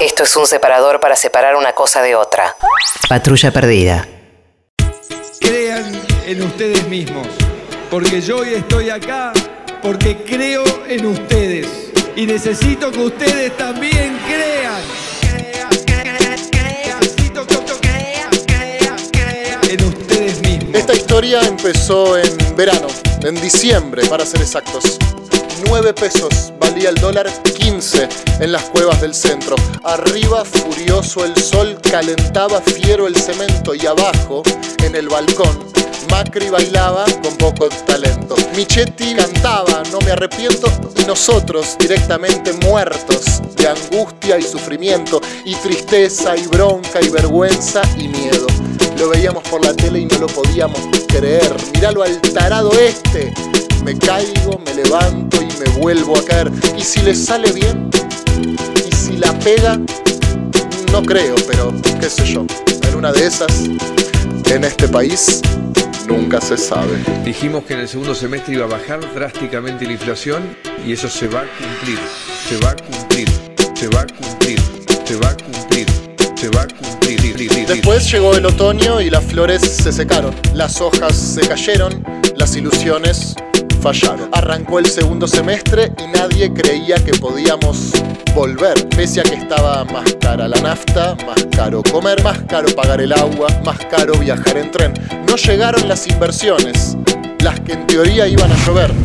Esto es un separador para separar una cosa de otra. Patrulla perdida. Crean en ustedes mismos, porque yo hoy estoy acá porque creo en ustedes y necesito que ustedes también crean. En ustedes mismos. Esta historia empezó en verano, en diciembre para ser exactos. 9 pesos valía el dólar, 15 en las cuevas del centro. Arriba, furioso el sol, calentaba fiero el cemento y abajo, en el balcón, Macri bailaba con poco talento. Michetti cantaba, no me arrepiento, y nosotros directamente muertos de angustia y sufrimiento, y tristeza y bronca y vergüenza y miedo. Lo veíamos por la tele y no lo podíamos creer. Míralo al tarado este. Me caigo, me levanto y me vuelvo a caer. ¿Y si le sale bien? ¿Y si la pega? No creo, pero qué sé yo. En una de esas, en este país, nunca se sabe. Dijimos que en el segundo semestre iba a bajar drásticamente la inflación y eso se va a cumplir, se va a cumplir, se va a cumplir, se va a cumplir, se va a cumplir. Después llegó el otoño y las flores se secaron, las hojas se cayeron, las ilusiones Arrancó el segundo semestre y nadie creía que podíamos volver, pese a que estaba más cara la nafta, más caro comer, más caro pagar el agua, más caro viajar en tren. No llegaron las inversiones, las que en teoría iban a llover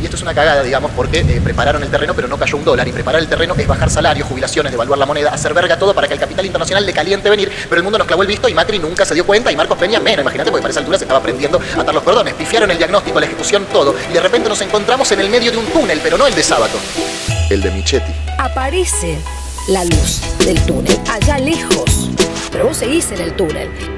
y esto es una cagada, digamos, porque eh, prepararon el terreno, pero no cayó un dólar. Y preparar el terreno es bajar salarios, jubilaciones, devaluar la moneda, hacer verga todo para que el capital internacional le caliente venir. Pero el mundo nos clavó el visto y Macri nunca se dio cuenta y Marcos Peña menos. Imagínate, porque para esa altura se estaba aprendiendo a atar los cordones. Pifiaron el diagnóstico, la ejecución, todo. Y de repente nos encontramos en el medio de un túnel, pero no el de sábado. El de Michetti. Aparece la luz del túnel, allá lejos. Pero vos seguís en el túnel.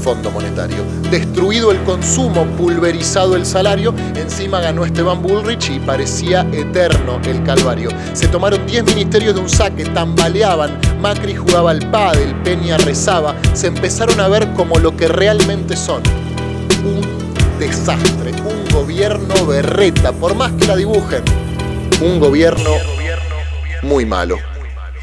fondo monetario. Destruido el consumo, pulverizado el salario, encima ganó Esteban Bullrich y parecía eterno el calvario. Se tomaron 10 ministerios de un saque, tambaleaban, Macri jugaba al pádel, Peña rezaba, se empezaron a ver como lo que realmente son. Un desastre, un gobierno berreta, por más que la dibujen. Un gobierno muy malo.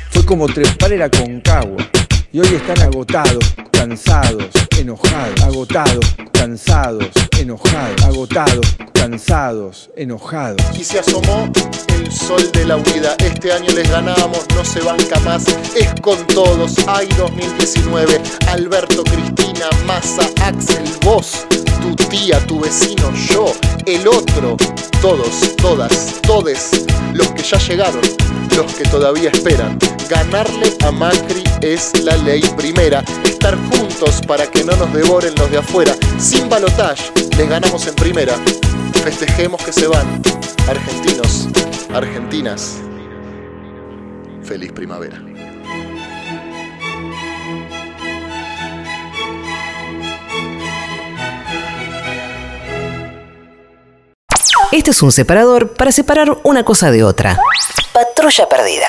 Fue como trepar el Aconcagua. Y hoy están agotados, cansados, enojados, agotados, cansados, enojados, agotados, cansados, enojados. Y se asomó el sol de la unidad. Este año les ganamos, no se banca más. Es con todos. Hay 2019. Alberto, Cristina, Massa, Axel, vos, tu tía, tu vecino, yo, el otro. Todos, todas, todes. Los que ya llegaron, los que todavía esperan. Ganarle a Macri es la ley primera. Estar juntos para que no nos devoren los de afuera. Sin balotage, les ganamos en primera. Festejemos que se van. Argentinos, argentinas. Feliz primavera. Este es un separador para separar una cosa de otra. Patrulla perdida.